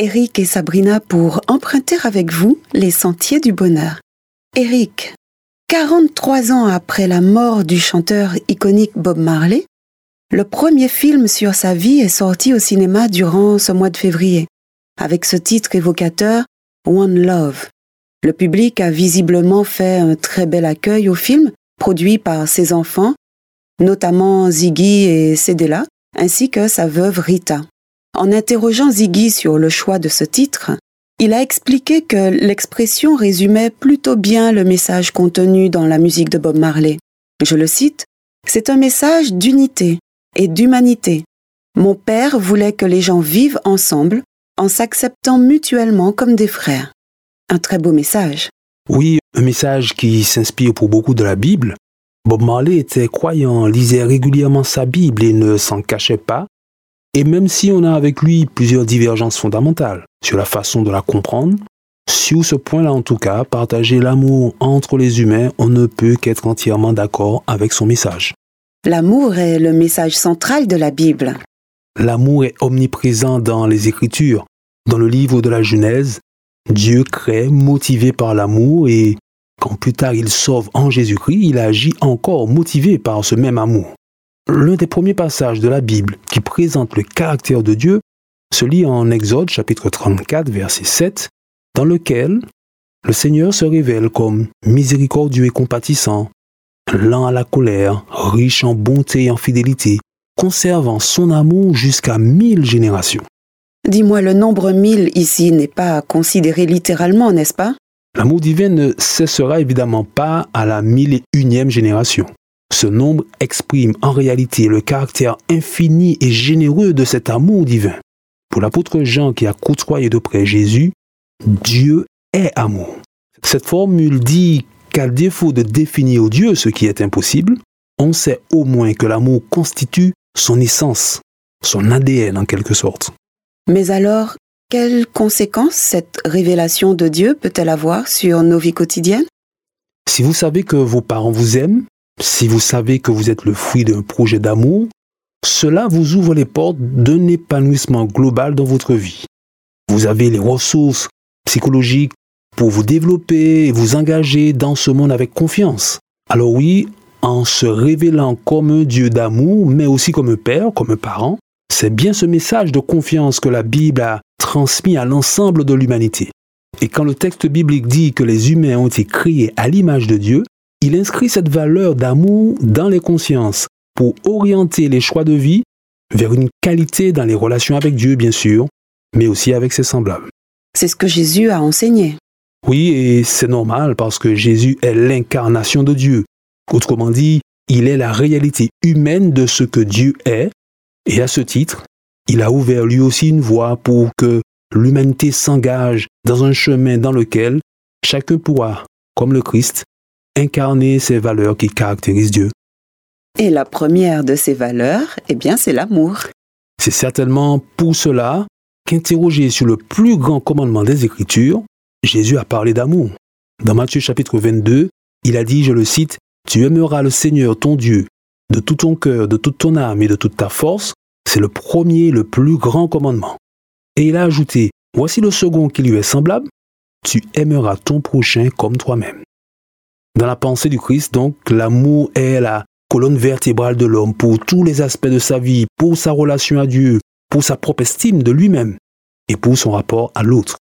Eric et Sabrina pour emprunter avec vous les sentiers du bonheur. Eric, 43 ans après la mort du chanteur iconique Bob Marley, le premier film sur sa vie est sorti au cinéma durant ce mois de février, avec ce titre évocateur One Love. Le public a visiblement fait un très bel accueil au film, produit par ses enfants, notamment Ziggy et Cedella, ainsi que sa veuve Rita. En interrogeant Ziggy sur le choix de ce titre, il a expliqué que l'expression résumait plutôt bien le message contenu dans la musique de Bob Marley. Je le cite, C'est un message d'unité et d'humanité. Mon père voulait que les gens vivent ensemble en s'acceptant mutuellement comme des frères. Un très beau message. Oui, un message qui s'inspire pour beaucoup de la Bible. Bob Marley était croyant, lisait régulièrement sa Bible et ne s'en cachait pas, et même si on a avec lui plusieurs divergences fondamentales sur la façon de la comprendre, sur ce point-là en tout cas, partager l'amour entre les humains, on ne peut qu'être entièrement d'accord avec son message. L'amour est le message central de la Bible. L'amour est omniprésent dans les Écritures. Dans le livre de la Genèse, Dieu crée motivé par l'amour et quand plus tard il sauve en Jésus-Christ, il agit encore motivé par ce même amour. L'un des premiers passages de la Bible qui présente le caractère de Dieu se lit en Exode chapitre 34 verset 7 dans lequel le Seigneur se révèle comme miséricordieux et compatissant, lent à la colère, riche en bonté et en fidélité, conservant son amour jusqu'à mille générations. Dis-moi, le nombre mille ici n'est pas considéré littéralement, n'est-ce pas? L'amour divin ne cessera évidemment pas à la mille et unième génération. Ce nombre exprime en réalité le caractère infini et généreux de cet amour divin. Pour l'apôtre Jean qui a côtoyé de près Jésus, Dieu est amour. Cette formule dit qu'à défaut de définir Dieu ce qui est impossible, on sait au moins que l'amour constitue son essence, son ADN en quelque sorte. Mais alors, quelles conséquences cette révélation de Dieu peut-elle avoir sur nos vies quotidiennes? Si vous savez que vos parents vous aiment, si vous savez que vous êtes le fruit d'un projet d'amour, cela vous ouvre les portes d'un épanouissement global dans votre vie. Vous avez les ressources psychologiques pour vous développer et vous engager dans ce monde avec confiance. Alors oui, en se révélant comme un Dieu d'amour, mais aussi comme un père, comme un parent, c'est bien ce message de confiance que la Bible a transmis à l'ensemble de l'humanité. Et quand le texte biblique dit que les humains ont été créés à l'image de Dieu, il inscrit cette valeur d'amour dans les consciences pour orienter les choix de vie vers une qualité dans les relations avec Dieu, bien sûr, mais aussi avec ses semblables. C'est ce que Jésus a enseigné. Oui, et c'est normal parce que Jésus est l'incarnation de Dieu. Autrement dit, il est la réalité humaine de ce que Dieu est, et à ce titre, il a ouvert lui aussi une voie pour que l'humanité s'engage dans un chemin dans lequel chacun pourra, comme le Christ, incarner ces valeurs qui caractérisent Dieu. Et la première de ces valeurs, eh bien, c'est l'amour. C'est certainement pour cela qu'interrogé sur le plus grand commandement des Écritures, Jésus a parlé d'amour. Dans Matthieu chapitre 22, il a dit, je le cite, Tu aimeras le Seigneur ton Dieu de tout ton cœur, de toute ton âme et de toute ta force. C'est le premier, le plus grand commandement. Et il a ajouté, Voici le second qui lui est semblable, Tu aimeras ton prochain comme toi-même. Dans la pensée du Christ, donc, l'amour est la colonne vertébrale de l'homme pour tous les aspects de sa vie, pour sa relation à Dieu, pour sa propre estime de lui-même et pour son rapport à l'autre.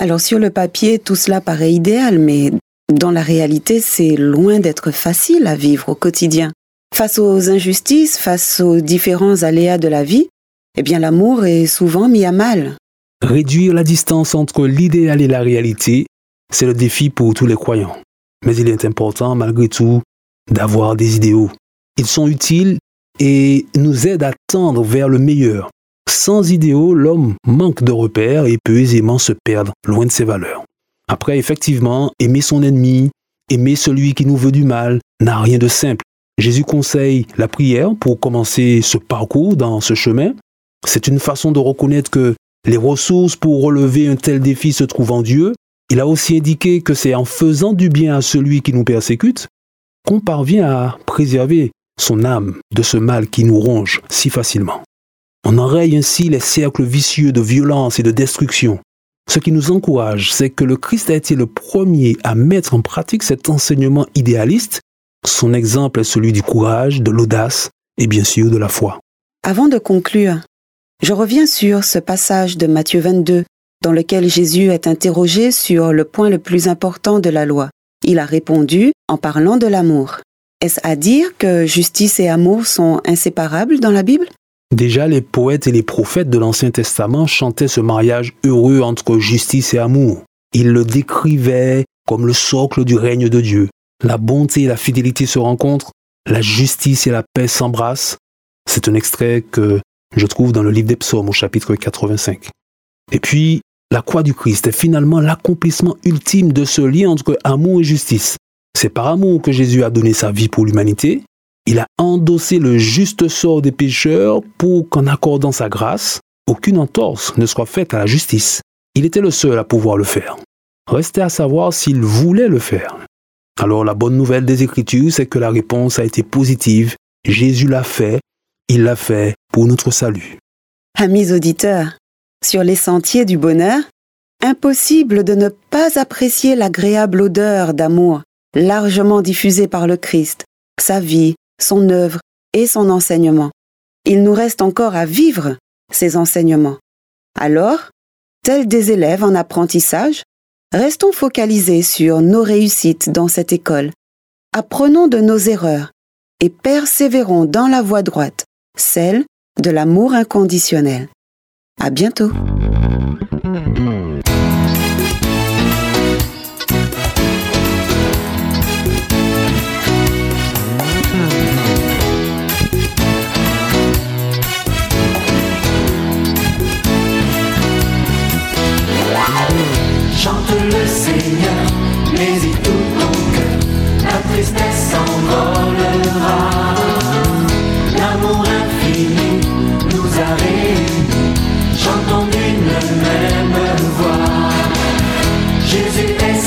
Alors sur le papier, tout cela paraît idéal, mais dans la réalité, c'est loin d'être facile à vivre au quotidien. Face aux injustices, face aux différents aléas de la vie, eh bien l'amour est souvent mis à mal. Réduire la distance entre l'idéal et la réalité, c'est le défi pour tous les croyants. Mais il est important, malgré tout, d'avoir des idéaux. Ils sont utiles et nous aident à tendre vers le meilleur. Sans idéaux, l'homme manque de repères et peut aisément se perdre loin de ses valeurs. Après, effectivement, aimer son ennemi, aimer celui qui nous veut du mal, n'a rien de simple. Jésus conseille la prière pour commencer ce parcours dans ce chemin. C'est une façon de reconnaître que les ressources pour relever un tel défi se trouvent en Dieu. Il a aussi indiqué que c'est en faisant du bien à celui qui nous persécute qu'on parvient à préserver son âme de ce mal qui nous ronge si facilement. On enraye ainsi les cercles vicieux de violence et de destruction. Ce qui nous encourage, c'est que le Christ a été le premier à mettre en pratique cet enseignement idéaliste. Son exemple est celui du courage, de l'audace et bien sûr de la foi. Avant de conclure, je reviens sur ce passage de Matthieu 22 dans lequel Jésus est interrogé sur le point le plus important de la loi. Il a répondu en parlant de l'amour. Est-ce à dire que justice et amour sont inséparables dans la Bible? Déjà, les poètes et les prophètes de l'Ancien Testament chantaient ce mariage heureux entre justice et amour. Ils le décrivaient comme le socle du règne de Dieu. La bonté et la fidélité se rencontrent, la justice et la paix s'embrassent. C'est un extrait que je trouve dans le livre des psaumes au chapitre 85. Et puis, la croix du Christ est finalement l'accomplissement ultime de ce lien entre amour et justice. C'est par amour que Jésus a donné sa vie pour l'humanité. Il a endossé le juste sort des pécheurs pour qu'en accordant sa grâce, aucune entorse ne soit faite à la justice. Il était le seul à pouvoir le faire. Restait à savoir s'il voulait le faire. Alors la bonne nouvelle des Écritures, c'est que la réponse a été positive. Jésus l'a fait. Il l'a fait pour notre salut. Amis auditeurs, sur les sentiers du bonheur, impossible de ne pas apprécier l'agréable odeur d'amour largement diffusée par le Christ, sa vie, son œuvre et son enseignement. Il nous reste encore à vivre ces enseignements. Alors, tels des élèves en apprentissage, restons focalisés sur nos réussites dans cette école. Apprenons de nos erreurs et persévérons dans la voie droite, celle de l'amour inconditionnel. À bientôt.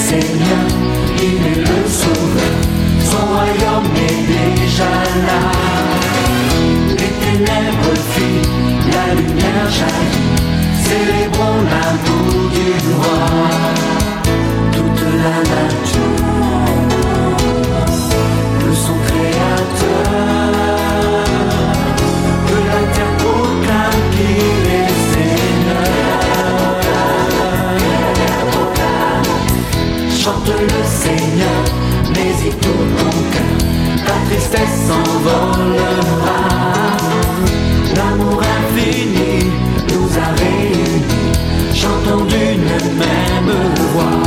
Seigneur, il est le Sauveur, son royaume est déjà là. Les ténèbres fuient, la lumière jaillit, célébrons l'amour du roi. Toute la nature même